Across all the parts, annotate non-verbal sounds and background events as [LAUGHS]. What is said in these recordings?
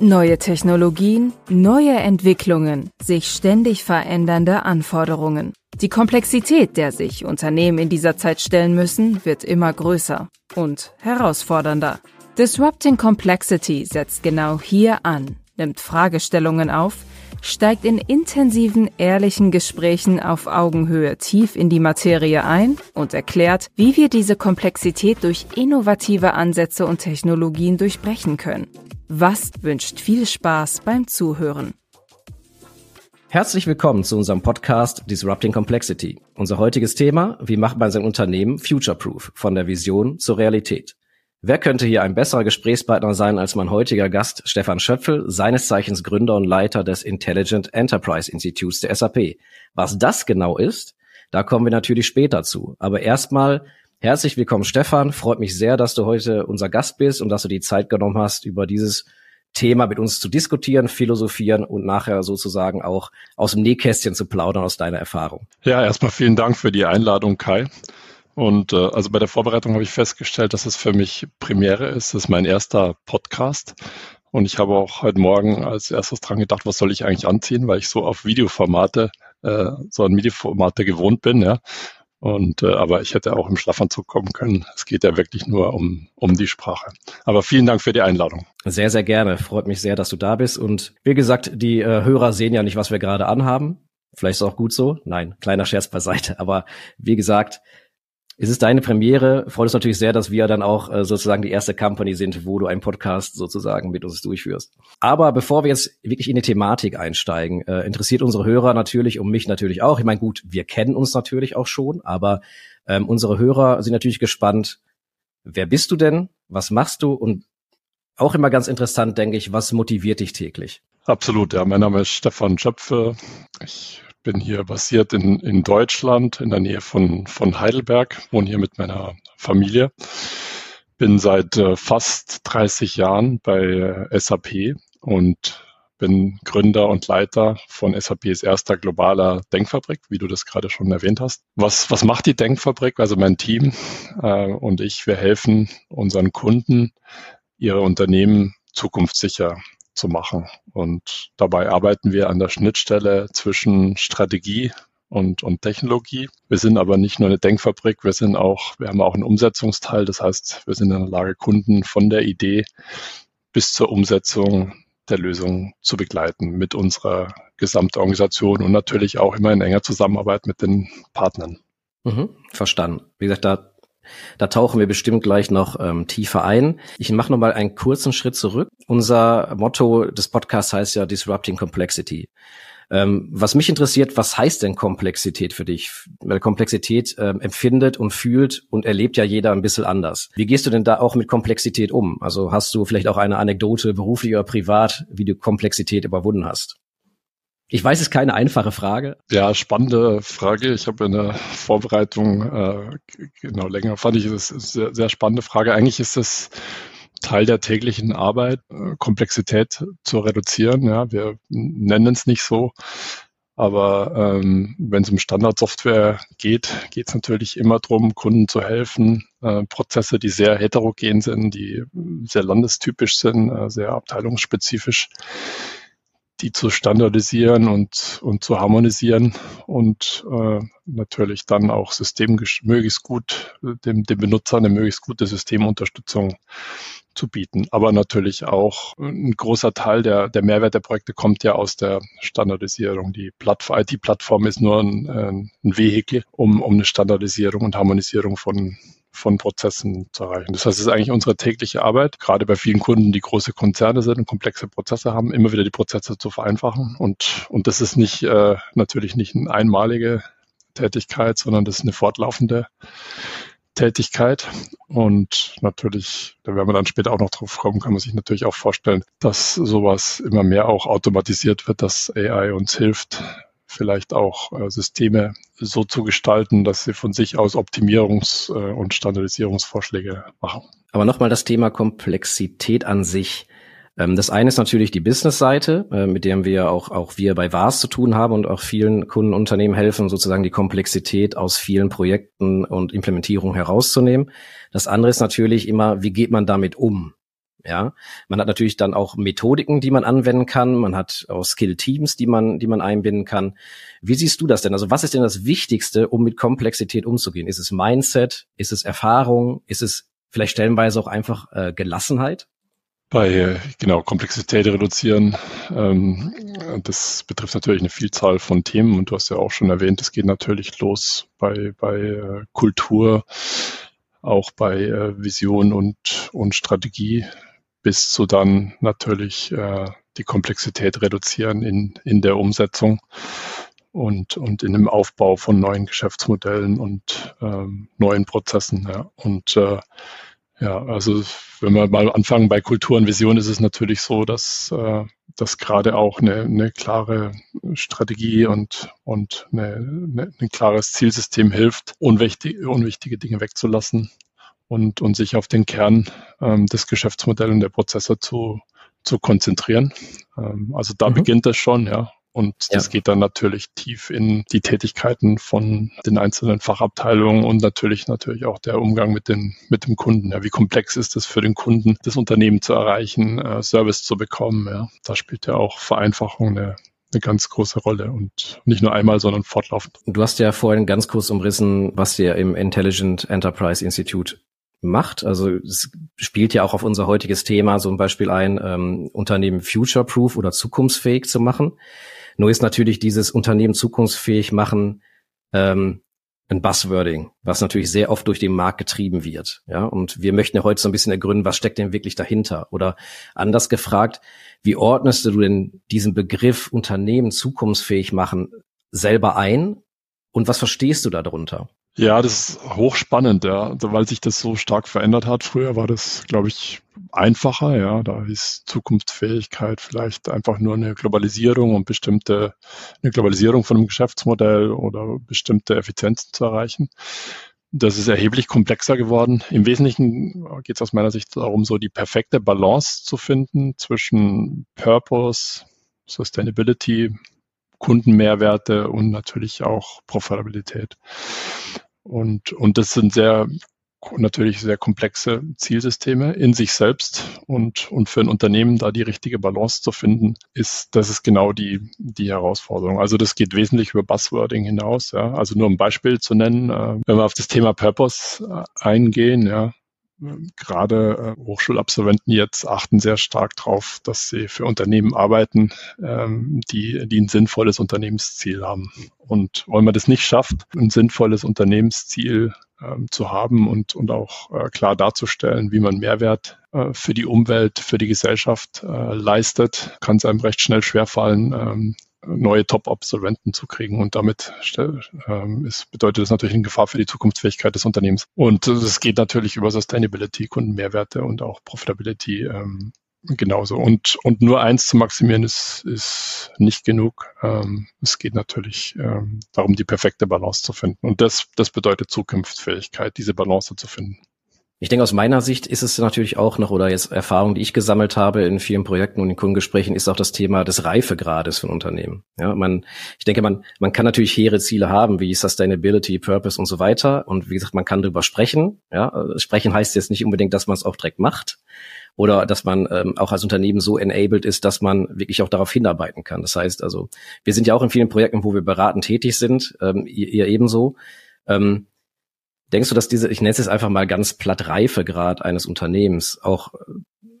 Neue Technologien, neue Entwicklungen, sich ständig verändernde Anforderungen. Die Komplexität, der sich Unternehmen in dieser Zeit stellen müssen, wird immer größer und herausfordernder. Disrupting Complexity setzt genau hier an, nimmt Fragestellungen auf, steigt in intensiven, ehrlichen Gesprächen auf Augenhöhe tief in die Materie ein und erklärt, wie wir diese Komplexität durch innovative Ansätze und Technologien durchbrechen können. Was wünscht viel Spaß beim Zuhören. Herzlich willkommen zu unserem Podcast Disrupting Complexity. Unser heutiges Thema, wie macht man sein Unternehmen future-proof von der Vision zur Realität? Wer könnte hier ein besserer Gesprächspartner sein als mein heutiger Gast Stefan Schöpfel, seines Zeichens Gründer und Leiter des Intelligent Enterprise Institutes der SAP. Was das genau ist, da kommen wir natürlich später zu. Aber erstmal Herzlich willkommen, Stefan. Freut mich sehr, dass du heute unser Gast bist und dass du die Zeit genommen hast, über dieses Thema mit uns zu diskutieren, philosophieren und nachher sozusagen auch aus dem Nähkästchen zu plaudern aus deiner Erfahrung. Ja, erstmal vielen Dank für die Einladung, Kai. Und äh, also bei der Vorbereitung habe ich festgestellt, dass es für mich Premiere ist. Das ist mein erster Podcast. Und ich habe auch heute Morgen als erstes dran gedacht, was soll ich eigentlich anziehen, weil ich so auf Videoformate, äh, so an Videoformate gewohnt bin, ja. Und äh, aber ich hätte auch im Schlafanzug kommen können. Es geht ja wirklich nur um, um die Sprache. Aber vielen Dank für die Einladung. Sehr, sehr gerne. Freut mich sehr, dass du da bist. Und wie gesagt, die äh, Hörer sehen ja nicht, was wir gerade anhaben. Vielleicht ist auch gut so. Nein, kleiner Scherz beiseite. Aber wie gesagt, es ist deine Premiere. Freut uns natürlich sehr, dass wir dann auch äh, sozusagen die erste Company sind, wo du einen Podcast sozusagen mit uns durchführst. Aber bevor wir jetzt wirklich in die Thematik einsteigen, äh, interessiert unsere Hörer natürlich und mich natürlich auch. Ich meine, gut, wir kennen uns natürlich auch schon, aber ähm, unsere Hörer sind natürlich gespannt. Wer bist du denn? Was machst du? Und auch immer ganz interessant, denke ich, was motiviert dich täglich? Absolut, ja. Mein Name ist Stefan Schöpfe. Ich bin hier basiert in, in Deutschland, in der Nähe von, von Heidelberg, wohne hier mit meiner Familie. Bin seit äh, fast 30 Jahren bei äh, SAP und bin Gründer und Leiter von SAPs erster globaler Denkfabrik, wie du das gerade schon erwähnt hast. Was, was macht die Denkfabrik? Also mein Team äh, und ich, wir helfen unseren Kunden, ihre Unternehmen zukunftssicher zu machen. Und dabei arbeiten wir an der Schnittstelle zwischen Strategie und, und Technologie. Wir sind aber nicht nur eine Denkfabrik, wir sind auch, wir haben auch einen Umsetzungsteil. Das heißt, wir sind in der Lage, Kunden von der Idee bis zur Umsetzung der Lösung zu begleiten mit unserer gesamten Organisation und natürlich auch immer in enger Zusammenarbeit mit den Partnern. Mhm, verstanden. Wie gesagt, da da tauchen wir bestimmt gleich noch ähm, tiefer ein. Ich mache noch mal einen kurzen Schritt zurück. Unser Motto des Podcasts heißt ja Disrupting Complexity. Ähm, was mich interessiert, was heißt denn Komplexität für dich? Weil Komplexität ähm, empfindet und fühlt und erlebt ja jeder ein bisschen anders. Wie gehst du denn da auch mit Komplexität um? Also hast du vielleicht auch eine Anekdote, beruflich oder privat, wie du Komplexität überwunden hast? Ich weiß, es ist keine einfache Frage. Ja, spannende Frage. Ich habe in der Vorbereitung äh, genau länger fand ich es sehr, sehr spannende Frage. Eigentlich ist es Teil der täglichen Arbeit, äh, Komplexität zu reduzieren. Ja, wir nennen es nicht so, aber ähm, wenn es um Standardsoftware geht, geht es natürlich immer darum, Kunden zu helfen, äh, Prozesse, die sehr heterogen sind, die sehr landestypisch sind, äh, sehr abteilungsspezifisch die zu standardisieren und, und zu harmonisieren und äh, natürlich dann auch System möglichst gut, dem, dem Benutzer eine möglichst gute Systemunterstützung zu bieten. Aber natürlich auch ein großer Teil der, der Mehrwert der Projekte kommt ja aus der Standardisierung. Die IT-Plattform ist nur ein, ein Vehikel, um, um eine Standardisierung und Harmonisierung von, von Prozessen zu erreichen. Das heißt, es ist eigentlich unsere tägliche Arbeit, gerade bei vielen Kunden, die große Konzerne sind und komplexe Prozesse haben, immer wieder die Prozesse zu vereinfachen. Und, und das ist nicht äh, natürlich nicht eine einmalige Tätigkeit, sondern das ist eine fortlaufende Tätigkeit. Und natürlich, da werden wir dann später auch noch drauf kommen, kann man sich natürlich auch vorstellen, dass sowas immer mehr auch automatisiert wird, dass AI uns hilft, vielleicht auch äh, Systeme so zu gestalten, dass sie von sich aus Optimierungs- äh, und Standardisierungsvorschläge machen. Aber nochmal das Thema Komplexität an sich. Ähm, das eine ist natürlich die Business-Seite, äh, mit der wir auch, auch wir bei VAS zu tun haben und auch vielen Kundenunternehmen helfen, sozusagen die Komplexität aus vielen Projekten und Implementierungen herauszunehmen. Das andere ist natürlich immer, wie geht man damit um? Ja, man hat natürlich dann auch Methodiken, die man anwenden kann. Man hat auch Skill-Teams, die man, die man einbinden kann. Wie siehst du das denn? Also was ist denn das Wichtigste, um mit Komplexität umzugehen? Ist es Mindset? Ist es Erfahrung? Ist es vielleicht stellenweise auch einfach äh, Gelassenheit? Bei genau Komplexität reduzieren, ähm, das betrifft natürlich eine Vielzahl von Themen und du hast ja auch schon erwähnt, es geht natürlich los bei, bei äh, Kultur, auch bei äh, Vision und, und Strategie bis zu dann natürlich äh, die Komplexität reduzieren in, in der Umsetzung und, und in dem Aufbau von neuen Geschäftsmodellen und ähm, neuen Prozessen. Ja. Und äh, ja, also wenn wir mal anfangen bei Kultur und Vision, ist es natürlich so, dass, äh, dass gerade auch eine, eine klare Strategie und, und eine, eine, ein klares Zielsystem hilft, unwichtige, unwichtige Dinge wegzulassen und, und sich auf den Kern ähm, des Geschäftsmodells und der Prozesse zu, zu konzentrieren. Ähm, also da mhm. beginnt es schon, ja. Und ja. das geht dann natürlich tief in die Tätigkeiten von den einzelnen Fachabteilungen und natürlich natürlich auch der Umgang mit den mit dem Kunden. Ja, wie komplex ist es für den Kunden, das Unternehmen zu erreichen, äh, Service zu bekommen. Ja, da spielt ja auch Vereinfachung eine eine ganz große Rolle und nicht nur einmal, sondern fortlaufend. Du hast ja vorhin ganz kurz umrissen, was ihr im Intelligent Enterprise Institute macht. Also es spielt ja auch auf unser heutiges Thema zum Beispiel ein, ähm, Unternehmen future-proof oder zukunftsfähig zu machen. Nur ist natürlich dieses Unternehmen zukunftsfähig machen ähm, ein Buzzwording, was natürlich sehr oft durch den Markt getrieben wird. Ja, und wir möchten ja heute so ein bisschen ergründen, was steckt denn wirklich dahinter? Oder anders gefragt, wie ordnest du denn diesen Begriff Unternehmen zukunftsfähig machen selber ein? Und was verstehst du darunter? Ja, das ist hochspannend, ja, weil sich das so stark verändert hat. Früher war das, glaube ich, einfacher, ja. Da ist Zukunftsfähigkeit vielleicht einfach nur eine Globalisierung und bestimmte, eine Globalisierung von einem Geschäftsmodell oder bestimmte Effizienzen zu erreichen. Das ist erheblich komplexer geworden. Im Wesentlichen geht es aus meiner Sicht darum, so die perfekte Balance zu finden zwischen Purpose, Sustainability, Kundenmehrwerte und natürlich auch Profitabilität. Und, und das sind sehr natürlich sehr komplexe Zielsysteme in sich selbst und, und für ein Unternehmen da die richtige Balance zu finden, ist, das ist genau die, die Herausforderung. Also das geht wesentlich über Buzzwording hinaus. Ja. Also nur um ein Beispiel zu nennen, äh, wenn wir auf das Thema Purpose äh, eingehen, ja, gerade äh, Hochschulabsolventen jetzt achten sehr stark darauf, dass sie für Unternehmen arbeiten, ähm, die, die ein sinnvolles Unternehmensziel haben. Und wenn man das nicht schafft, ein sinnvolles Unternehmensziel ähm, zu haben und, und auch äh, klar darzustellen, wie man Mehrwert äh, für die Umwelt, für die Gesellschaft leistet, kann es einem recht schnell schwerfallen, ähm, neue Top-Absolventen zu kriegen. Und damit ähm, ist, bedeutet das natürlich eine Gefahr für die Zukunftsfähigkeit des Unternehmens. Und es geht natürlich über Sustainability, Kundenmehrwerte und auch Profitability ähm, genauso. Und, und nur eins zu maximieren ist, ist nicht genug. Ähm, es geht natürlich ähm, darum, die perfekte Balance zu finden. Und das, das bedeutet Zukunftsfähigkeit, diese Balance zu finden. Ich denke, aus meiner Sicht ist es natürlich auch noch, oder jetzt Erfahrung, die ich gesammelt habe in vielen Projekten und in Kundengesprächen, ist auch das Thema des Reifegrades von Unternehmen. Ja, man, ich denke, man, man kann natürlich hehre Ziele haben, wie Sustainability, Purpose und so weiter. Und wie gesagt, man kann darüber sprechen. Ja, sprechen heißt jetzt nicht unbedingt, dass man es auch direkt macht oder dass man ähm, auch als Unternehmen so enabled ist, dass man wirklich auch darauf hinarbeiten kann. Das heißt also, wir sind ja auch in vielen Projekten, wo wir beratend tätig sind, ähm, ihr, ihr ebenso. Ähm, Denkst du, dass diese, ich nenne es jetzt einfach mal ganz platt Reifegrad eines Unternehmens auch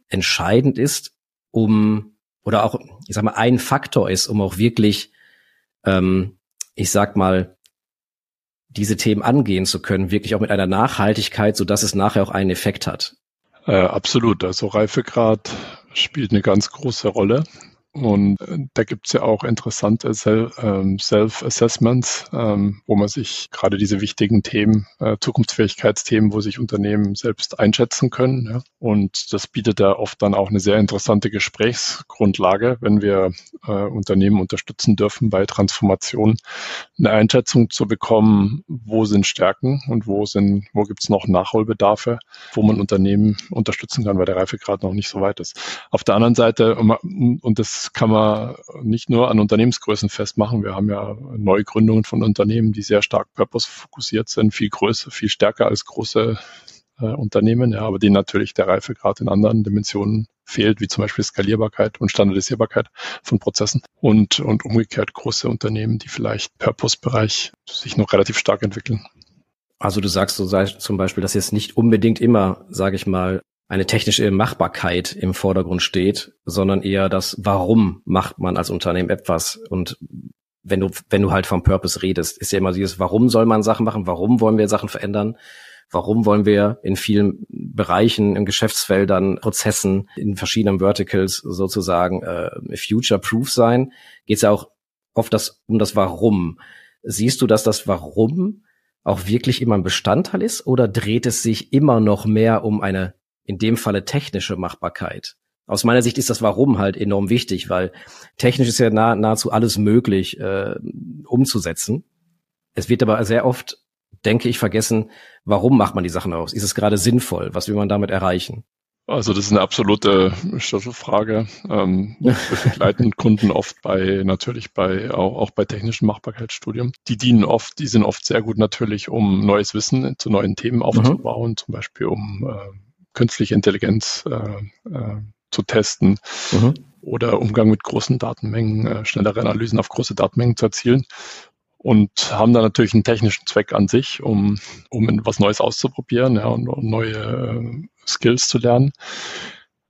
entscheidend ist, um oder auch, ich sag mal, ein Faktor ist, um auch wirklich, ähm, ich sag mal, diese Themen angehen zu können, wirklich auch mit einer Nachhaltigkeit, so dass es nachher auch einen Effekt hat? Äh, absolut. Also Reifegrad spielt eine ganz große Rolle. Und äh, da gibt's ja auch interessante ähm, Self-Assessments, ähm, wo man sich gerade diese wichtigen Themen, äh, Zukunftsfähigkeitsthemen, wo sich Unternehmen selbst einschätzen können. Und das bietet ja oft dann auch eine sehr interessante Gesprächsgrundlage, wenn wir äh, Unternehmen unterstützen dürfen bei Transformation, eine Einschätzung zu bekommen, wo sind Stärken und wo sind, wo gibt's noch Nachholbedarfe, wo man Unternehmen unterstützen kann, weil der Reifegrad noch nicht so weit ist. Auf der anderen Seite, und das kann man nicht nur an Unternehmensgrößen festmachen. Wir haben ja Neugründungen von Unternehmen, die sehr stark purpose-fokussiert sind, viel größer, viel stärker als große äh, Unternehmen, ja, aber die natürlich der Reifegrad in anderen Dimensionen fehlt, wie zum Beispiel Skalierbarkeit und Standardisierbarkeit von Prozessen und, und umgekehrt große Unternehmen, die vielleicht Purpose-Bereich sich noch relativ stark entwickeln. Also du sagst so zum Beispiel, dass jetzt nicht unbedingt immer, sage ich mal, eine technische Machbarkeit im Vordergrund steht, sondern eher das, warum macht man als Unternehmen etwas? Und wenn du, wenn du halt vom Purpose redest, ist ja immer dieses, warum soll man Sachen machen, warum wollen wir Sachen verändern, warum wollen wir in vielen Bereichen, in Geschäftsfeldern, Prozessen, in verschiedenen Verticals sozusagen äh, future-proof sein, geht es ja auch oft das, um das Warum. Siehst du, dass das Warum auch wirklich immer ein Bestandteil ist oder dreht es sich immer noch mehr um eine in dem Falle technische Machbarkeit. Aus meiner Sicht ist das Warum halt enorm wichtig, weil technisch ist ja nah, nahezu alles möglich äh, umzusetzen. Es wird aber sehr oft, denke ich, vergessen, warum macht man die Sachen aus? Ist es gerade sinnvoll? Was will man damit erreichen? Also das ist eine absolute Schlüsselfrage. Ähm, wir begleiten [LAUGHS] Kunden oft bei, natürlich bei, auch, auch bei technischen Machbarkeitsstudien. Die dienen oft, die sind oft sehr gut natürlich, um neues Wissen zu neuen Themen mhm. aufzubauen, mhm. zum Beispiel um äh, künstliche Intelligenz äh, äh, zu testen mhm. oder Umgang mit großen Datenmengen, äh, schnellere Analysen auf große Datenmengen zu erzielen und haben da natürlich einen technischen Zweck an sich, um, um was Neues auszuprobieren ja, und, und neue äh, Skills zu lernen.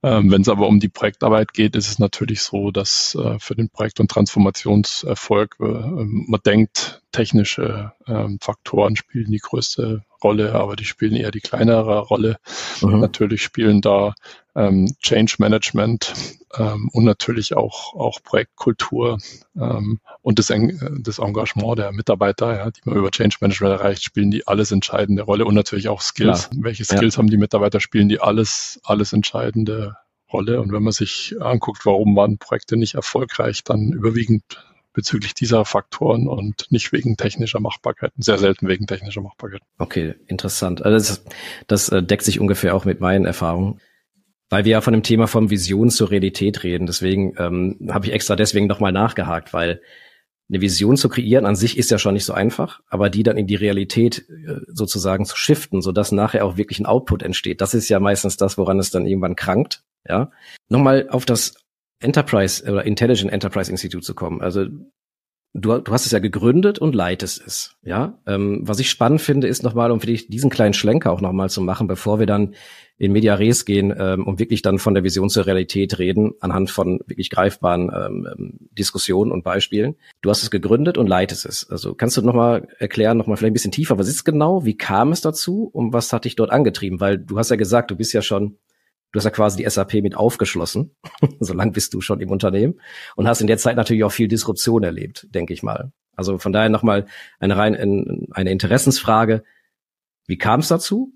Ähm, Wenn es aber um die Projektarbeit geht, ist es natürlich so, dass äh, für den Projekt- und Transformationserfolg äh, man denkt, technische ähm, Faktoren spielen die größte Rolle, aber die spielen eher die kleinere Rolle. Mhm. Natürlich spielen da ähm, Change Management ähm, und natürlich auch, auch Projektkultur ähm, und das, das Engagement der Mitarbeiter, ja, die man über Change Management erreicht, spielen die alles entscheidende Rolle und natürlich auch Skills. Klar. Welche Skills ja. haben die Mitarbeiter, spielen die alles, alles entscheidende Rolle. Und wenn man sich anguckt, warum waren Projekte nicht erfolgreich, dann überwiegend bezüglich dieser Faktoren und nicht wegen technischer Machbarkeit, sehr selten wegen technischer Machbarkeit. Okay, interessant. Also das, das äh, deckt sich ungefähr auch mit meinen Erfahrungen. Weil wir ja von dem Thema vom Vision zur Realität reden. Deswegen ähm, habe ich extra deswegen nochmal nachgehakt, weil eine Vision zu kreieren an sich ist ja schon nicht so einfach, aber die dann in die Realität äh, sozusagen zu shiften, sodass nachher auch wirklich ein Output entsteht, das ist ja meistens das, woran es dann irgendwann krankt. Ja. Nochmal auf das Enterprise oder Intelligent Enterprise Institute zu kommen. Also du, du hast es ja gegründet und leitest es. Ja, ähm, was ich spannend finde, ist nochmal, um für dich diesen kleinen Schlenker auch nochmal zu machen, bevor wir dann in Media Res gehen ähm, und wirklich dann von der Vision zur Realität reden, anhand von wirklich greifbaren ähm, ähm Diskussionen und Beispielen. Du hast es gegründet und leitest es. Also kannst du nochmal erklären, nochmal vielleicht ein bisschen tiefer, was ist genau, wie kam es dazu und was hat dich dort angetrieben? Weil du hast ja gesagt, du bist ja schon Du hast ja quasi die SAP mit aufgeschlossen. [LAUGHS] so lang bist du schon im Unternehmen und hast in der Zeit natürlich auch viel Disruption erlebt, denke ich mal. Also von daher nochmal eine rein eine Interessensfrage. Wie kam es dazu?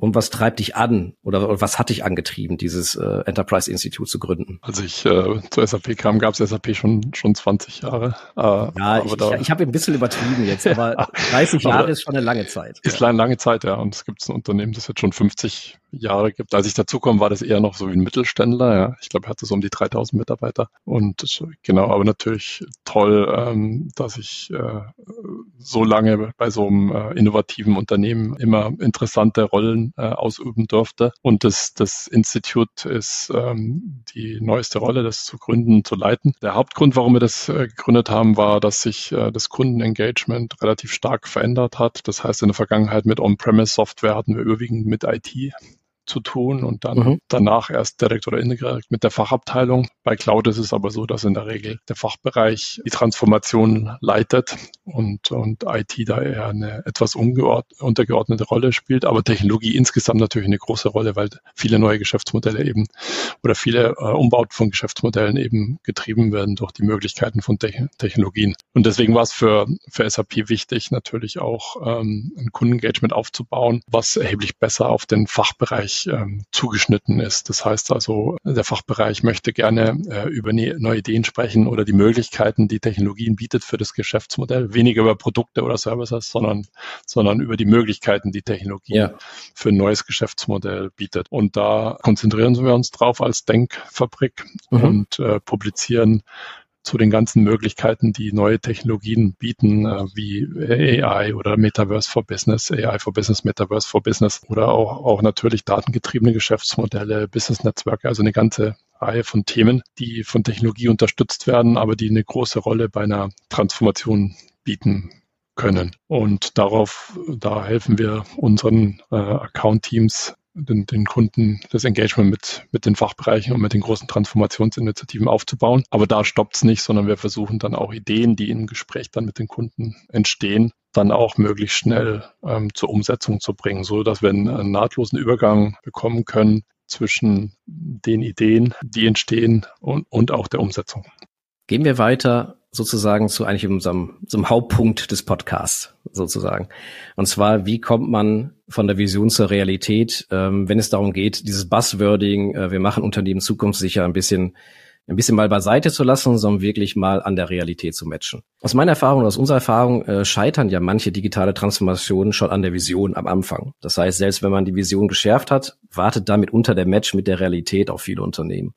Und was treibt dich an oder, oder was hat dich angetrieben, dieses äh, Enterprise Institute zu gründen? Als ich äh, zur SAP kam, gab es SAP schon schon 20 Jahre. Äh, ja, ich, ich, ich habe ein bisschen übertrieben jetzt, aber [LAUGHS] 30 Jahre ist schon eine lange Zeit. Ist eine lange Zeit, ja. Und es gibt ein Unternehmen, das jetzt schon 50 Jahre gibt. Als ich dazukomme, war das eher noch so wie ein Mittelständler. Ja. Ich glaube, er hatte so um die 3000 Mitarbeiter. Und genau, aber natürlich toll, ähm, dass ich äh, so lange bei so einem äh, innovativen Unternehmen immer interessante Rollen äh, ausüben durfte. Und das, das Institut ist ähm, die neueste Rolle, das zu gründen, zu leiten. Der Hauptgrund, warum wir das äh, gegründet haben, war, dass sich äh, das Kundenengagement relativ stark verändert hat. Das heißt, in der Vergangenheit mit On-Premise-Software hatten wir überwiegend mit IT zu tun und dann mhm. danach erst direkt oder indirekt mit der Fachabteilung. Bei Cloud ist es aber so, dass in der Regel der Fachbereich die Transformation leitet und, und IT da eher eine etwas untergeordnete Rolle spielt, aber Technologie insgesamt natürlich eine große Rolle, weil viele neue Geschäftsmodelle eben oder viele äh, Umbauten von Geschäftsmodellen eben getrieben werden durch die Möglichkeiten von Te Technologien. Und deswegen war es für, für SAP wichtig, natürlich auch ähm, ein Kundenengagement aufzubauen, was erheblich besser auf den Fachbereich ähm, zugeschnitten ist. Das heißt also, der Fachbereich möchte gerne äh, über ne neue Ideen sprechen oder die Möglichkeiten, die Technologien bietet für das Geschäftsmodell. Weniger über Produkte oder Services, sondern, sondern über die Möglichkeiten, die Technologie ja. für ein neues Geschäftsmodell bietet. Und da konzentrieren wir uns drauf als Denkfabrik mhm. und äh, publizieren zu den ganzen Möglichkeiten, die neue Technologien bieten, äh, wie AI oder Metaverse for Business, AI for Business, Metaverse for Business oder auch, auch natürlich datengetriebene Geschäftsmodelle, Business-Netzwerke, also eine ganze Reihe von Themen, die von Technologie unterstützt werden, aber die eine große Rolle bei einer Transformation bieten können. Und darauf, da helfen wir unseren äh, Account-Teams den, den Kunden das Engagement mit, mit den Fachbereichen und mit den großen Transformationsinitiativen aufzubauen. Aber da stoppt es nicht, sondern wir versuchen dann auch Ideen, die im Gespräch dann mit den Kunden entstehen, dann auch möglichst schnell ähm, zur Umsetzung zu bringen, so dass wir einen, nahtlosen Übergang bekommen können zwischen den Ideen, die entstehen und, und auch der Umsetzung. Gehen wir weiter sozusagen zu eigentlich unserem zum Hauptpunkt des Podcasts sozusagen. Und zwar, wie kommt man von der Vision zur Realität, ähm, wenn es darum geht, dieses Buzzwording, äh, wir machen Unternehmen zukunftssicher ein bisschen ein bisschen mal beiseite zu lassen, sondern wirklich mal an der Realität zu matchen. Aus meiner Erfahrung, aus unserer Erfahrung äh, scheitern ja manche digitale Transformationen schon an der Vision am Anfang. Das heißt, selbst wenn man die Vision geschärft hat, wartet damit unter der Match mit der Realität auf viele Unternehmen.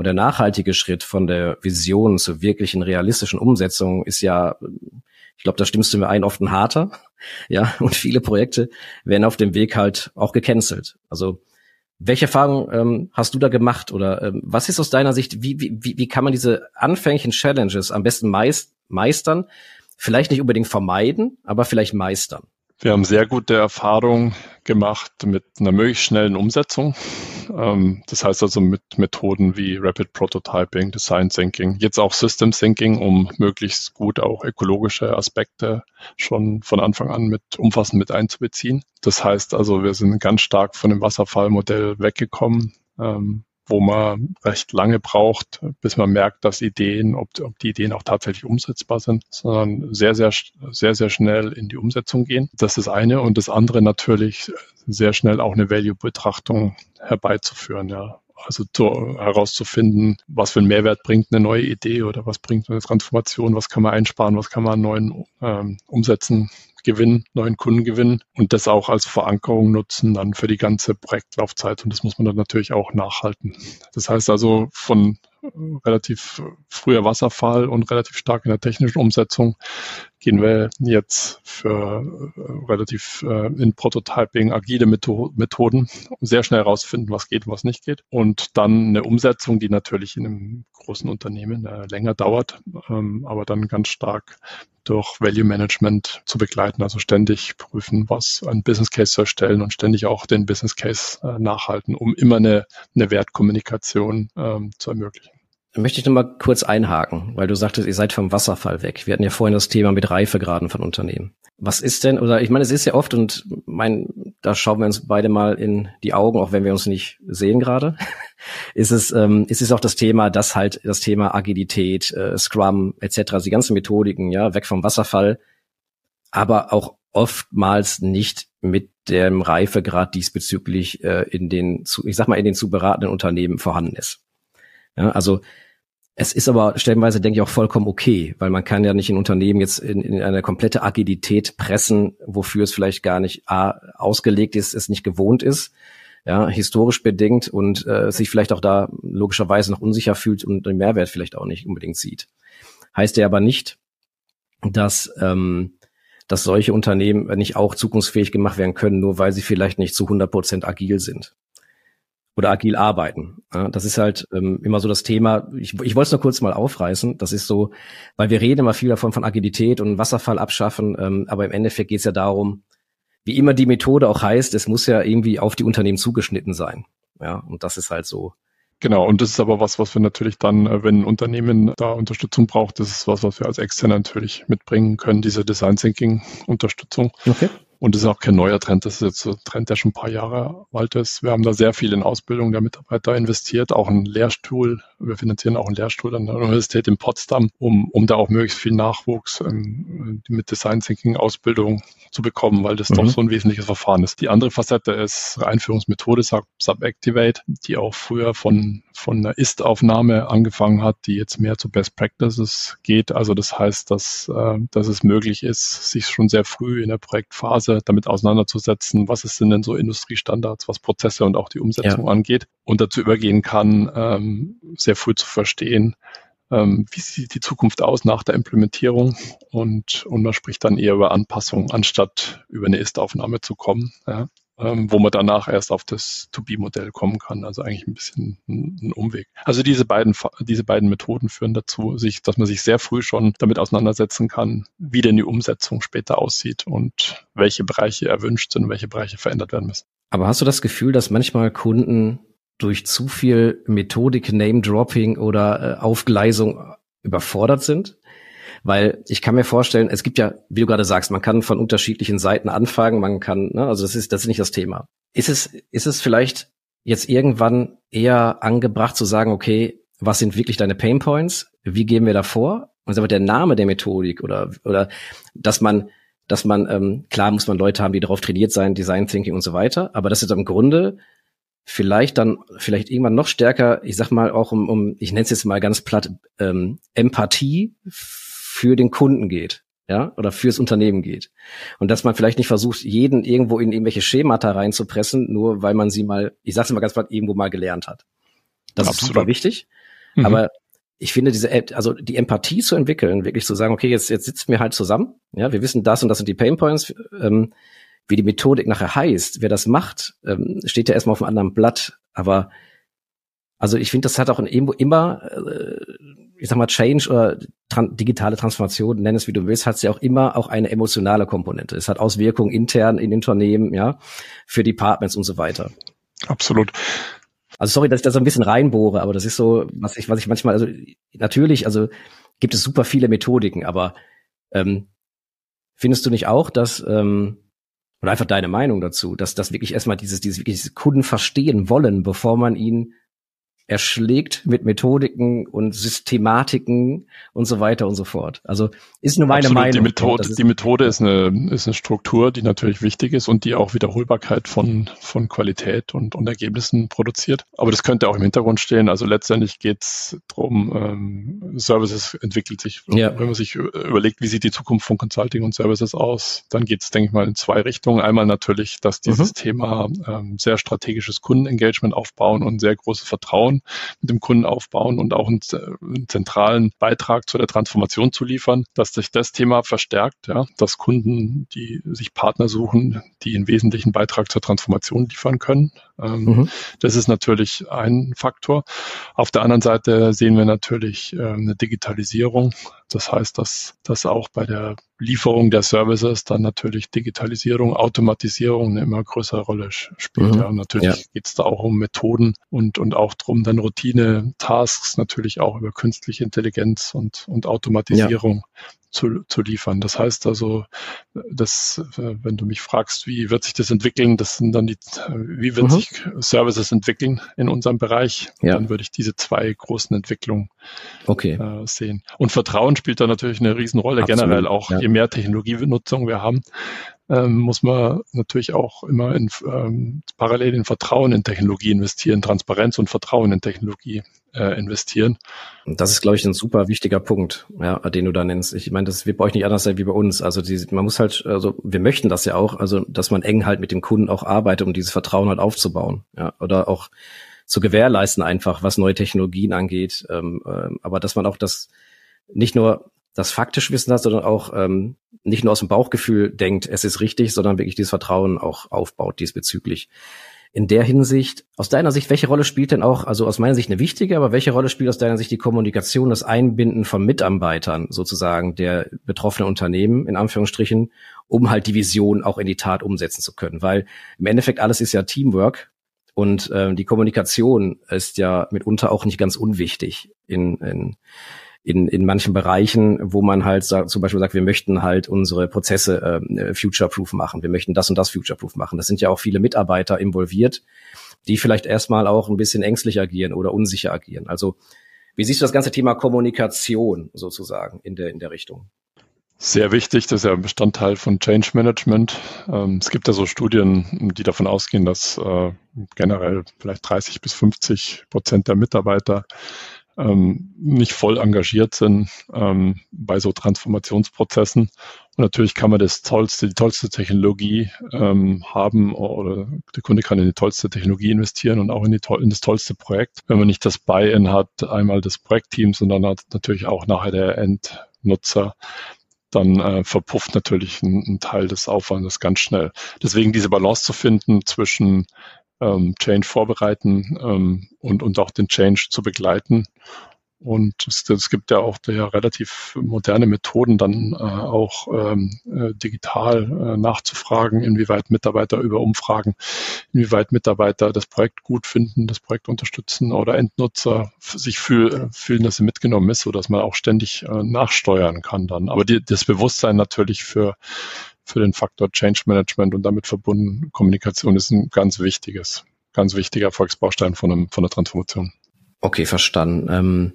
Und der nachhaltige Schritt von der Vision zur wirklichen realistischen Umsetzung ist ja, ich glaube, da stimmst du mir ein, oft ein harter. [LAUGHS] Ja, und viele Projekte werden auf dem Weg halt auch gecancelt. Also welche Erfahrungen ähm, hast du da gemacht oder ähm, was ist aus deiner Sicht, wie, wie, wie kann man diese anfänglichen Challenges am besten meist, meistern? Vielleicht nicht unbedingt vermeiden, aber vielleicht meistern. Wir haben sehr gute Erfahrungen gemacht mit einer möglichst schnellen Umsetzung. Ähm, das heißt also mit Methoden wie Rapid Prototyping, Design Thinking, jetzt auch System Thinking, um möglichst gut auch ökologische Aspekte schon von Anfang an mit umfassend mit einzubeziehen. Das heißt also, wir sind ganz stark von dem Wasserfallmodell weggekommen. Ähm, wo man recht lange braucht, bis man merkt, dass Ideen, ob, ob die Ideen auch tatsächlich umsetzbar sind, sondern sehr, sehr, sehr, sehr schnell in die Umsetzung gehen. Das ist das eine. Und das andere natürlich sehr schnell auch eine Value-Betrachtung herbeizuführen, ja. Also zu, herauszufinden, was für einen Mehrwert bringt eine neue Idee oder was bringt eine Transformation, was kann man einsparen, was kann man an neuen ähm, Umsätzen gewinnen, neuen Kunden gewinnen und das auch als Verankerung nutzen dann für die ganze Projektlaufzeit. Und das muss man dann natürlich auch nachhalten. Das heißt also von relativ früher Wasserfall und relativ stark in der technischen Umsetzung gehen wir jetzt für äh, relativ äh, in Prototyping agile Methoden sehr schnell herausfinden, was geht und was nicht geht. Und dann eine Umsetzung, die natürlich in einem großen Unternehmen äh, länger dauert, ähm, aber dann ganz stark durch Value Management zu begleiten, also ständig prüfen, was ein Business Case zu erstellen und ständig auch den Business Case äh, nachhalten, um immer eine, eine Wertkommunikation ähm, zu ermöglichen. Da möchte ich noch mal kurz einhaken, weil du sagtest, ihr seid vom Wasserfall weg. Wir hatten ja vorhin das Thema mit Reifegraden von Unternehmen. Was ist denn, oder ich meine, es ist ja oft, und mein, da schauen wir uns beide mal in die Augen, auch wenn wir uns nicht sehen gerade, [LAUGHS] ist es, ähm, ist es auch das Thema, dass halt das Thema Agilität, äh, Scrum etc., die ganzen Methodiken, ja, weg vom Wasserfall, aber auch oftmals nicht mit dem Reifegrad diesbezüglich äh, in den, zu, ich sag mal, in den zu beratenden Unternehmen vorhanden ist. Ja, also es ist aber stellenweise, denke ich, auch vollkommen okay, weil man kann ja nicht ein Unternehmen jetzt in, in eine komplette Agilität pressen, wofür es vielleicht gar nicht A, ausgelegt ist, es nicht gewohnt ist, ja, historisch bedingt und äh, sich vielleicht auch da logischerweise noch unsicher fühlt und den Mehrwert vielleicht auch nicht unbedingt sieht. Heißt ja aber nicht, dass ähm, dass solche Unternehmen nicht auch zukunftsfähig gemacht werden können, nur weil sie vielleicht nicht zu 100 Prozent agil sind oder agil arbeiten. Ja, das ist halt ähm, immer so das Thema. Ich, ich wollte es nur kurz mal aufreißen. Das ist so, weil wir reden immer viel davon von Agilität und Wasserfall abschaffen, ähm, aber im Endeffekt geht es ja darum, wie immer die Methode auch heißt, es muss ja irgendwie auf die Unternehmen zugeschnitten sein. Ja, und das ist halt so. Genau, und das ist aber was, was wir natürlich dann, äh, wenn ein Unternehmen da Unterstützung braucht, das ist was, was wir als Externe natürlich mitbringen können, diese Design Thinking Unterstützung. Okay. Und das ist auch kein neuer Trend, das ist jetzt ein Trend, der schon ein paar Jahre alt ist. Wir haben da sehr viel in Ausbildung der Mitarbeiter investiert, auch ein Lehrstuhl. Wir finanzieren auch einen Lehrstuhl an der Universität in Potsdam, um, um da auch möglichst viel Nachwuchs ähm, mit Design Thinking Ausbildung zu bekommen, weil das mhm. doch so ein wesentliches Verfahren ist. Die andere Facette ist Einführungsmethode Subactivate, die auch früher von, von einer Ist-Aufnahme angefangen hat, die jetzt mehr zu Best Practices geht. Also das heißt, dass, äh, dass es möglich ist, sich schon sehr früh in der Projektphase damit auseinanderzusetzen, was es sind denn so Industriestandards, was Prozesse und auch die Umsetzung ja. angeht und dazu übergehen kann, ähm, sehr früh zu verstehen, ähm, wie sieht die Zukunft aus nach der Implementierung und, und man spricht dann eher über Anpassung, anstatt über eine Ist-Aufnahme zu kommen. Ja ähm, wo man danach erst auf das To-Be-Modell kommen kann. Also eigentlich ein bisschen ein, ein, Umweg. Also diese beiden, diese beiden Methoden führen dazu, sich, dass man sich sehr früh schon damit auseinandersetzen kann, wie denn die Umsetzung später aussieht und welche Bereiche erwünscht sind, welche Bereiche verändert werden müssen. Aber hast du das Gefühl, dass manchmal Kunden durch zu viel Methodik, Name-Dropping oder äh, Aufgleisung überfordert sind? Weil ich kann mir vorstellen, es gibt ja, wie du gerade sagst, man kann von unterschiedlichen Seiten anfangen, man kann, ne, also das ist, das ist nicht das Thema. Ist es, ist es vielleicht jetzt irgendwann eher angebracht zu sagen, okay, was sind wirklich deine Pain Points? Wie gehen wir da vor? Und aber der Name der Methodik oder, oder, dass man, dass man, ähm, klar muss man Leute haben, die darauf trainiert sein, Design Thinking und so weiter, aber das ist im Grunde vielleicht dann, vielleicht irgendwann noch stärker, ich sag mal auch um, um ich nenne es jetzt mal ganz platt, ähm, Empathie für den Kunden geht, ja, oder fürs Unternehmen geht. Und dass man vielleicht nicht versucht, jeden irgendwo in irgendwelche Schemata reinzupressen, nur weil man sie mal, ich sag's mal ganz platt, irgendwo mal gelernt hat. Das Absolut. ist super wichtig. Mhm. Aber ich finde diese, also die Empathie zu entwickeln, wirklich zu sagen, okay, jetzt, jetzt sitzen wir halt zusammen, ja, wir wissen das und das sind die Pain Points, ähm, wie die Methodik nachher heißt, wer das macht, ähm, steht ja erstmal auf einem anderen Blatt, aber also ich finde, das hat auch in irgendwo immer, äh, ich sag mal, Change oder tran digitale Transformation, nenn es wie du willst, hat sie ja auch immer auch eine emotionale Komponente. Es hat Auswirkungen intern in Unternehmen, ja, für Departments und so weiter. Absolut. Also sorry, dass ich da so ein bisschen reinbohre, aber das ist so, was ich, was ich manchmal, also natürlich, also gibt es super viele Methodiken, aber ähm, findest du nicht auch, dass ähm, oder einfach deine Meinung dazu, dass das wirklich erstmal dieses, dieses wirklich Kunden verstehen wollen, bevor man ihn erschlägt mit Methodiken und Systematiken und so weiter und so fort. Also ist nur meine Absolut, Meinung. Die Methode, die Methode ist eine, ist eine Struktur, die natürlich wichtig ist und die auch Wiederholbarkeit von, von Qualität und, und Ergebnissen produziert. Aber das könnte auch im Hintergrund stehen. Also letztendlich geht es darum, ähm, Services entwickelt sich. Ja. Wenn man sich überlegt, wie sieht die Zukunft von Consulting und Services aus, dann geht es, denke ich mal, in zwei Richtungen. Einmal natürlich, dass dieses mhm. Thema ähm, sehr strategisches Kundenengagement aufbauen und sehr großes Vertrauen mit dem Kunden aufbauen und auch einen, einen, zentralen Beitrag zu der Transformation zu liefern, dass sich das Thema verstärkt, ja, dass Kunden, die sich Partner suchen, die einen wesentlichen Beitrag zur Transformation liefern können. Ähm, mhm. Das ist natürlich ein Faktor. Auf der anderen Seite sehen wir natürlich äh, eine Digitalisierung. Das heißt, dass, dass auch bei der Lieferung der Services dann natürlich Digitalisierung, Automatisierung eine immer größere Rolle spielt. Mhm. Ja, und natürlich ja. geht es da auch um Methoden und, und auch darum, dann Routine-Tasks natürlich auch über künstliche Intelligenz und, und Automatisierung ja zu, zu liefern. Das heißt also, dass, wenn du mich fragst, wie wird sich das entwickeln, das sind dann die, wie wird mhm. sich Services entwickeln in unserem Bereich, ja. dann würde ich diese zwei großen Entwicklungen okay. äh, sehen. Und Vertrauen spielt da natürlich eine Riesenrolle Absolut. generell, auch ja. je mehr Technologiebenutzung wir haben, ähm, muss man natürlich auch immer in, ähm, parallel in Vertrauen in Technologie investieren, Transparenz und Vertrauen in Technologie äh, investieren. Das ist, glaube ich, ein super wichtiger Punkt, ja, den du da nennst. Ich meine, das wird bei euch nicht anders sein wie bei uns. Also die, man muss halt, also wir möchten das ja auch, also dass man eng halt mit dem Kunden auch arbeitet, um dieses Vertrauen halt aufzubauen, ja, oder auch zu gewährleisten einfach, was neue Technologien angeht. Ähm, ähm, aber dass man auch das nicht nur das faktisch Wissen hat, sondern auch ähm, nicht nur aus dem Bauchgefühl denkt, es ist richtig, sondern wirklich dieses Vertrauen auch aufbaut diesbezüglich. In der Hinsicht, aus deiner Sicht, welche Rolle spielt denn auch, also aus meiner Sicht eine wichtige, aber welche Rolle spielt aus deiner Sicht die Kommunikation, das Einbinden von Mitarbeitern sozusagen der betroffenen Unternehmen, in Anführungsstrichen, um halt die Vision auch in die Tat umsetzen zu können. Weil im Endeffekt alles ist ja Teamwork und äh, die Kommunikation ist ja mitunter auch nicht ganz unwichtig in, in, in, in manchen Bereichen, wo man halt sagt, zum Beispiel sagt, wir möchten halt unsere Prozesse äh, future-proof machen, wir möchten das und das future-proof machen. Das sind ja auch viele Mitarbeiter involviert, die vielleicht erstmal auch ein bisschen ängstlich agieren oder unsicher agieren. Also wie siehst du das ganze Thema Kommunikation sozusagen in der, in der Richtung? Sehr wichtig, das ist ja ein Bestandteil von Change Management. Ähm, es gibt ja so Studien, die davon ausgehen, dass äh, generell vielleicht 30 bis 50 Prozent der Mitarbeiter ähm, nicht voll engagiert sind ähm, bei so Transformationsprozessen. Und natürlich kann man das tollste, die tollste Technologie ähm, haben oder der Kunde kann in die tollste Technologie investieren und auch in, die, in das tollste Projekt. Wenn man nicht das Buy-in hat, einmal des Projektteams, sondern hat natürlich auch nachher der Endnutzer, dann äh, verpufft natürlich ein, ein Teil des Aufwandes ganz schnell. Deswegen diese Balance zu finden zwischen ähm, Change vorbereiten ähm, und, und auch den Change zu begleiten. Und es, es gibt ja auch ja relativ moderne Methoden, dann äh, auch ähm, äh, digital äh, nachzufragen, inwieweit Mitarbeiter über Umfragen, inwieweit Mitarbeiter das Projekt gut finden, das Projekt unterstützen oder Endnutzer sich fühl, fühlen, dass sie mitgenommen ist, so dass man auch ständig äh, nachsteuern kann dann. Aber die, das Bewusstsein natürlich für für den Faktor Change Management und damit verbunden Kommunikation ist ein ganz wichtiges, ganz wichtiger Erfolgsbaustein von, einem, von der Transformation. Okay, verstanden. Ähm,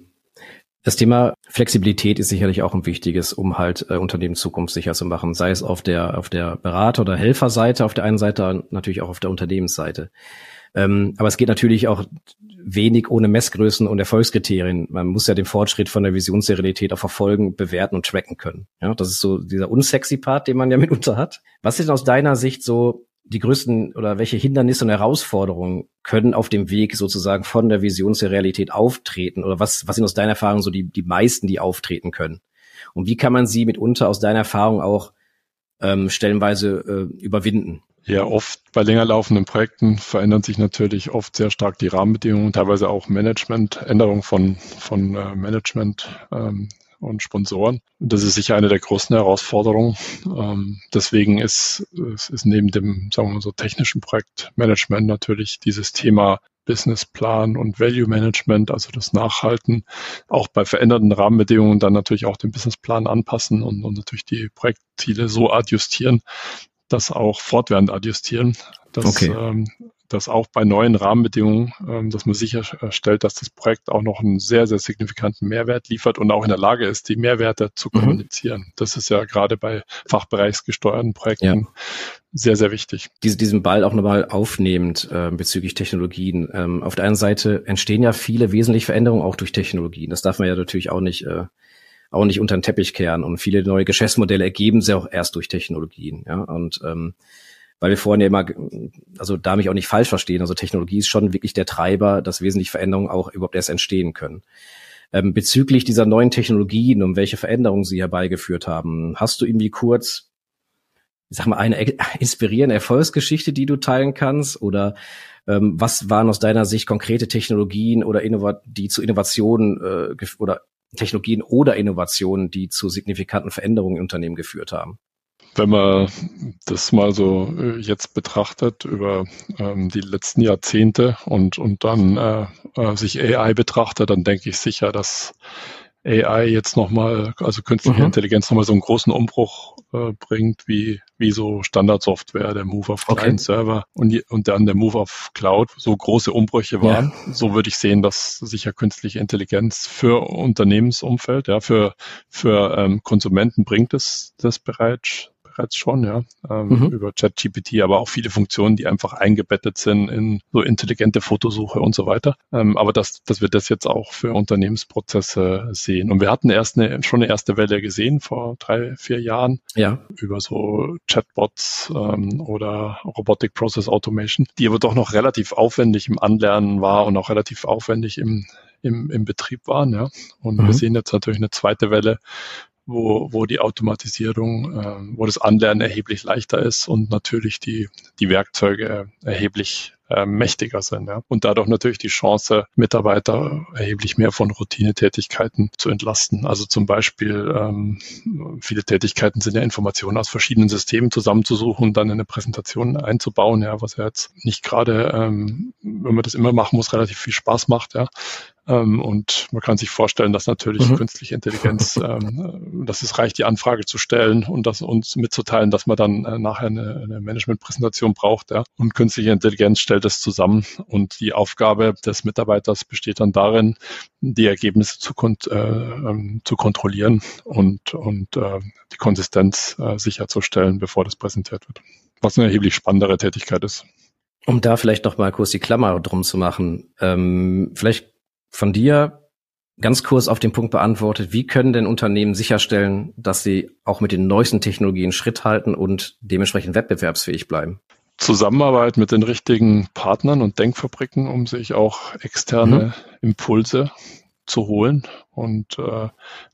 das Thema Flexibilität ist sicherlich auch ein wichtiges, um halt äh, Unternehmen zukunftssicher zu machen, sei es auf der, auf der Berater- oder Helferseite auf der einen Seite, natürlich auch auf der Unternehmensseite. Ähm, aber es geht natürlich auch wenig ohne Messgrößen und Erfolgskriterien. Man muss ja den Fortschritt von der Visionsserenität auch verfolgen, bewerten und tracken können. Ja, das ist so dieser unsexy Part, den man ja [LAUGHS] mitunter hat. Was sind aus deiner Sicht so die größten oder welche Hindernisse und Herausforderungen können auf dem Weg sozusagen von der Vision zur Realität auftreten? Oder was, was sind aus deiner Erfahrung so die, die meisten, die auftreten können? Und wie kann man sie mitunter aus deiner Erfahrung auch ähm, stellenweise äh, überwinden? Ja, oft bei länger laufenden Projekten verändern sich natürlich oft sehr stark die Rahmenbedingungen, teilweise auch Management, Änderung von, von äh, Management ähm, und Sponsoren. Das ist sicher eine der großen Herausforderungen. Ähm, deswegen ist, ist, ist neben dem, sagen wir mal so, technischen Projektmanagement natürlich dieses Thema Businessplan und Value Management, also das Nachhalten, auch bei veränderten Rahmenbedingungen dann natürlich auch den Businessplan anpassen und, und natürlich die Projektziele so adjustieren, das auch fortwährend adjustieren, dass, okay. ähm, dass auch bei neuen Rahmenbedingungen, ähm, dass man sicherstellt, dass das Projekt auch noch einen sehr, sehr signifikanten Mehrwert liefert und auch in der Lage ist, die Mehrwerte zu mhm. kommunizieren. Das ist ja gerade bei fachbereichsgesteuerten Projekten ja. sehr, sehr wichtig. Diese, diesen Ball auch nochmal aufnehmend äh, bezüglich Technologien. Ähm, auf der einen Seite entstehen ja viele wesentliche Veränderungen auch durch Technologien. Das darf man ja natürlich auch nicht äh, auch nicht unter den Teppich kehren. Und viele neue Geschäftsmodelle ergeben sich auch erst durch Technologien. Ja, und ähm, weil wir vorhin ja immer, also da mich auch nicht falsch verstehen, also Technologie ist schon wirklich der Treiber, dass wesentliche Veränderungen auch überhaupt erst entstehen können. Ähm, bezüglich dieser neuen Technologien, um welche Veränderungen sie herbeigeführt haben, hast du irgendwie kurz, ich sag mal, eine [LAUGHS] inspirierende Erfolgsgeschichte, die du teilen kannst? Oder ähm, was waren aus deiner Sicht konkrete Technologien oder die zu Innovationen äh, oder Technologien oder Innovationen, die zu signifikanten Veränderungen im Unternehmen geführt haben? Wenn man das mal so äh, jetzt betrachtet über ähm, die letzten Jahrzehnte und, und dann äh, äh sich AI betrachtet, dann denke ich sicher, dass AI jetzt nochmal, also künstliche mhm. Intelligenz nochmal so einen großen Umbruch äh, bringt, wie, wie so Standardsoftware, der Move auf Client Server und, und dann der Move auf Cloud so große Umbrüche waren. Ja. So würde ich sehen, dass sicher künstliche Intelligenz für Unternehmensumfeld, ja, für, für ähm, Konsumenten bringt es das bereits bereits schon, ja, ähm, mhm. über ChatGPT, aber auch viele Funktionen, die einfach eingebettet sind in so intelligente Fotosuche und so weiter. Ähm, aber dass, dass wir das jetzt auch für Unternehmensprozesse sehen. Und wir hatten erst eine, schon eine erste Welle gesehen vor drei, vier Jahren ja. über so Chatbots ähm, oder Robotic Process Automation, die aber doch noch relativ aufwendig im Anlernen war und auch relativ aufwendig im im, im Betrieb waren. Ja. Und mhm. wir sehen jetzt natürlich eine zweite Welle, wo, wo die Automatisierung, äh, wo das Anlernen erheblich leichter ist und natürlich die, die Werkzeuge erheblich äh, mächtiger sind. Ja. Und dadurch natürlich die Chance, Mitarbeiter erheblich mehr von Routinetätigkeiten zu entlasten. Also zum Beispiel ähm, viele Tätigkeiten sind ja Informationen aus verschiedenen Systemen zusammenzusuchen und dann in eine Präsentation einzubauen, ja, was ja jetzt nicht gerade, ähm, wenn man das immer machen muss, relativ viel Spaß macht, ja. Ähm, und man kann sich vorstellen, dass natürlich mhm. künstliche Intelligenz, ähm, dass es reicht, die Anfrage zu stellen und das uns mitzuteilen, dass man dann äh, nachher eine, eine Managementpräsentation braucht. Ja. Und künstliche Intelligenz stellt es zusammen. Und die Aufgabe des Mitarbeiters besteht dann darin, die Ergebnisse zu, kont äh, ähm, zu kontrollieren und, und äh, die Konsistenz äh, sicherzustellen, bevor das präsentiert wird. Was eine erheblich spannendere Tätigkeit ist. Um da vielleicht noch mal kurz die Klammer drum zu machen, ähm, vielleicht von dir ganz kurz auf den Punkt beantwortet, wie können denn Unternehmen sicherstellen, dass sie auch mit den neuesten Technologien Schritt halten und dementsprechend wettbewerbsfähig bleiben? Zusammenarbeit mit den richtigen Partnern und Denkfabriken, um sich auch externe mhm. Impulse zu holen. Und äh,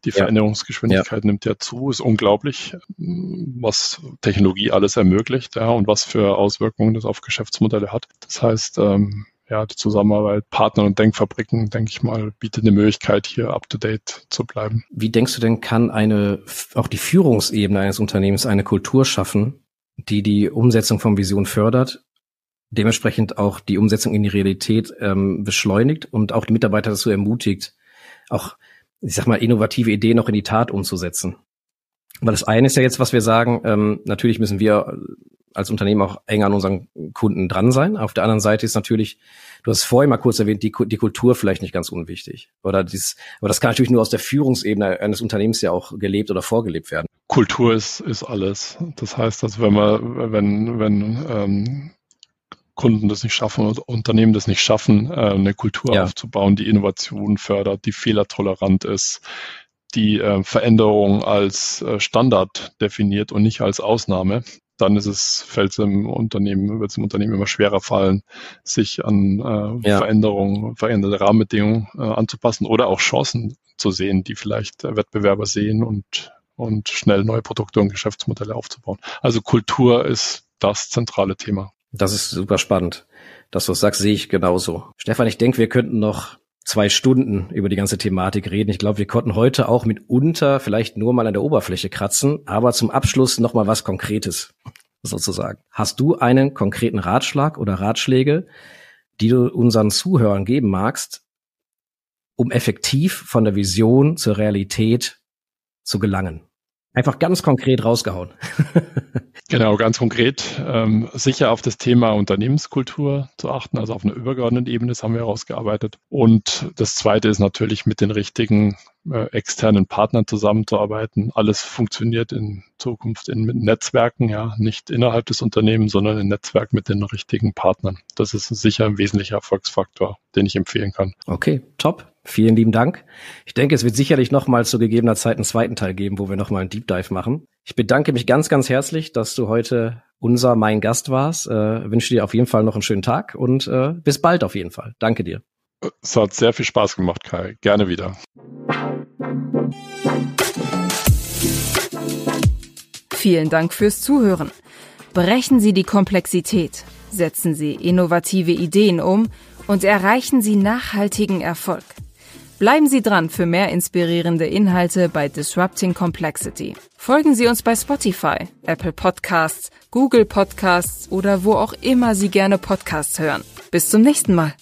die ja. Veränderungsgeschwindigkeit ja. nimmt ja zu. Ist unglaublich, was Technologie alles ermöglicht ja, und was für Auswirkungen das auf Geschäftsmodelle hat. Das heißt, ähm, ja, die Zusammenarbeit Partner und Denkfabriken, denke ich mal, bietet eine Möglichkeit, hier up to date zu bleiben. Wie denkst du denn, kann eine, auch die Führungsebene eines Unternehmens eine Kultur schaffen, die die Umsetzung von Vision fördert, dementsprechend auch die Umsetzung in die Realität ähm, beschleunigt und auch die Mitarbeiter dazu ermutigt, auch, ich sag mal, innovative Ideen noch in die Tat umzusetzen? Weil das eine ist ja jetzt, was wir sagen, ähm, natürlich müssen wir als Unternehmen auch eng an unseren Kunden dran sein. Auf der anderen Seite ist natürlich, du hast vorhin mal kurz erwähnt, die, die Kultur vielleicht nicht ganz unwichtig. Oder dieses, aber das kann natürlich nur aus der Führungsebene eines Unternehmens ja auch gelebt oder vorgelebt werden. Kultur ist, ist alles. Das heißt, dass wenn man, wenn, wenn ähm, Kunden das nicht schaffen oder Unternehmen das nicht schaffen, äh, eine Kultur ja. aufzubauen, die Innovation fördert, die fehlertolerant ist, die äh, Veränderung als äh, Standard definiert und nicht als Ausnahme, dann ist es, fällt es im Unternehmen, wird es im Unternehmen immer schwerer fallen, sich an äh, ja. Veränderungen, veränderte Rahmenbedingungen äh, anzupassen oder auch Chancen zu sehen, die vielleicht Wettbewerber sehen und, und schnell neue Produkte und Geschäftsmodelle aufzubauen. Also Kultur ist das zentrale Thema. Das ist super spannend. Dass du das sagst, sehe ich genauso. Stefan, ich denke, wir könnten noch zwei Stunden über die ganze Thematik reden. Ich glaube, wir konnten heute auch mitunter vielleicht nur mal an der Oberfläche kratzen, aber zum Abschluss noch mal was Konkretes sozusagen. Hast du einen konkreten Ratschlag oder Ratschläge, die du unseren Zuhörern geben magst, um effektiv von der Vision zur Realität zu gelangen? Einfach ganz konkret rausgehauen. [LAUGHS] genau, ganz konkret. Ähm, sicher auf das Thema Unternehmenskultur zu achten, also auf einer übergeordneten Ebene, das haben wir herausgearbeitet. Und das Zweite ist natürlich mit den richtigen äh, externen Partnern zusammenzuarbeiten. Alles funktioniert in Zukunft in Netzwerken, ja, nicht innerhalb des Unternehmens, sondern im Netzwerk mit den richtigen Partnern. Das ist sicher ein wesentlicher Erfolgsfaktor, den ich empfehlen kann. Okay, top. Vielen lieben Dank. Ich denke, es wird sicherlich noch mal zu gegebener Zeit einen zweiten Teil geben, wo wir noch mal einen Deep Dive machen. Ich bedanke mich ganz, ganz herzlich, dass du heute unser, mein Gast warst. Äh, wünsche dir auf jeden Fall noch einen schönen Tag und äh, bis bald auf jeden Fall. Danke dir. Es hat sehr viel Spaß gemacht, Kai. Gerne wieder. Vielen Dank fürs Zuhören. Brechen Sie die Komplexität, setzen Sie innovative Ideen um und erreichen Sie nachhaltigen Erfolg. Bleiben Sie dran für mehr inspirierende Inhalte bei Disrupting Complexity. Folgen Sie uns bei Spotify, Apple Podcasts, Google Podcasts oder wo auch immer Sie gerne Podcasts hören. Bis zum nächsten Mal.